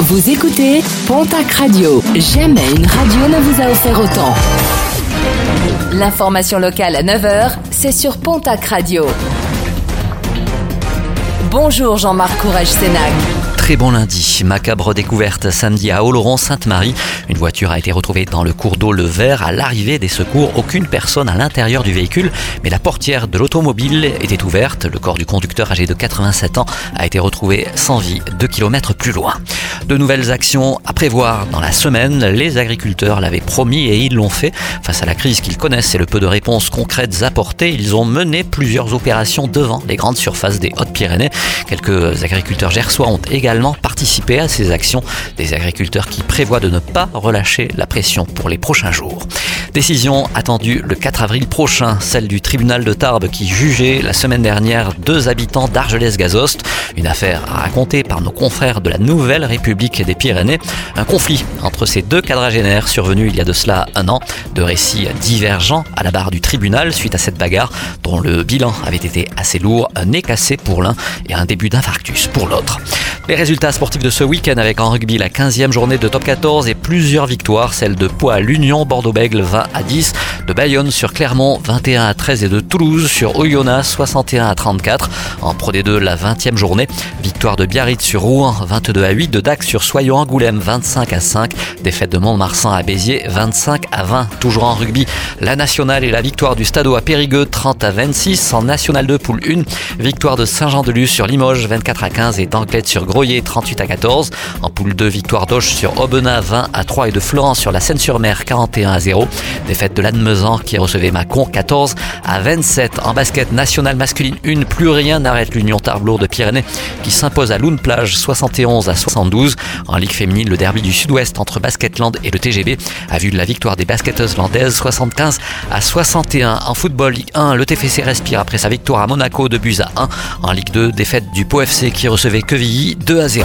Vous écoutez Pontac Radio. Jamais une radio ne vous a offert autant. L'information locale à 9h, c'est sur Pontac Radio. Bonjour Jean-Marc Courage Sénac très bon lundi. Macabre découverte samedi à Oloron-Sainte-Marie. Une voiture a été retrouvée dans le cours d'eau Le Vert. À l'arrivée des secours, aucune personne à l'intérieur du véhicule, mais la portière de l'automobile était ouverte. Le corps du conducteur âgé de 87 ans a été retrouvé sans vie deux kilomètres plus loin. De nouvelles actions à prévoir dans la semaine. Les agriculteurs l'avaient promis et ils l'ont fait. Face à la crise qu'ils connaissent et le peu de réponses concrètes apportées, ils ont mené plusieurs opérations devant les grandes surfaces des Hautes-Pyrénées. Quelques agriculteurs gersois ont également participer à ces actions. Des agriculteurs qui prévoient de ne pas relâcher la pression pour les prochains jours. Décision attendue le 4 avril prochain, celle du tribunal de Tarbes qui jugeait la semaine dernière deux habitants d'Argelès-Gazost. Une affaire racontée par nos confrères de la Nouvelle République des Pyrénées. Un conflit entre ces deux quadragénaires survenu il y a de cela un an. De récits divergents à la barre du tribunal suite à cette bagarre dont le bilan avait été assez lourd. Un nez cassé pour l'un et un début d'infarctus pour l'autre. Les résultats sportifs de ce week-end avec en rugby la 15e journée de top 14 et plusieurs victoires, celle de à l'Union, Bordeaux-Bègle 20 à 10, de Bayonne sur Clermont 21 à 13 et de Toulouse sur Oyonnax 61 à 34. En Pro D2 la 20e journée, victoire de Biarritz sur Rouen 22 à 8, de Dax sur Soyons Angoulême 25 à 5, défaite de Mont-Marsan à Béziers 25 à 20. Toujours en rugby, la nationale et la victoire du Stadeau à Périgueux 30 à 26. En National 2 poule 1, victoire de Saint-Jean-de-Luz sur Limoges 24 à 15 et d'Anglette sur Groyer 38 à 14. En poule 2, victoire d'Auch sur Aubenas 20 à 3 et de Florence sur la Seine-sur-Mer 41 à 0. Défaite de l'Annemezan qui recevait Macon 14 à 27. En basket national masculine 1, plus rien n'arrête l'Union Tarblour de Pyrénées qui s'impose à Loun Plage 71 à 72. En Ligue féminine, le derby du Sud-Ouest entre Basketland et le TGB a vu la victoire des basketteuses landaises 75 à 61. En football Ligue 1, le TFC respire après sa victoire à Monaco de buts à 1. En Ligue 2, défaite du Pau qui recevait Quevilly 2 à 0.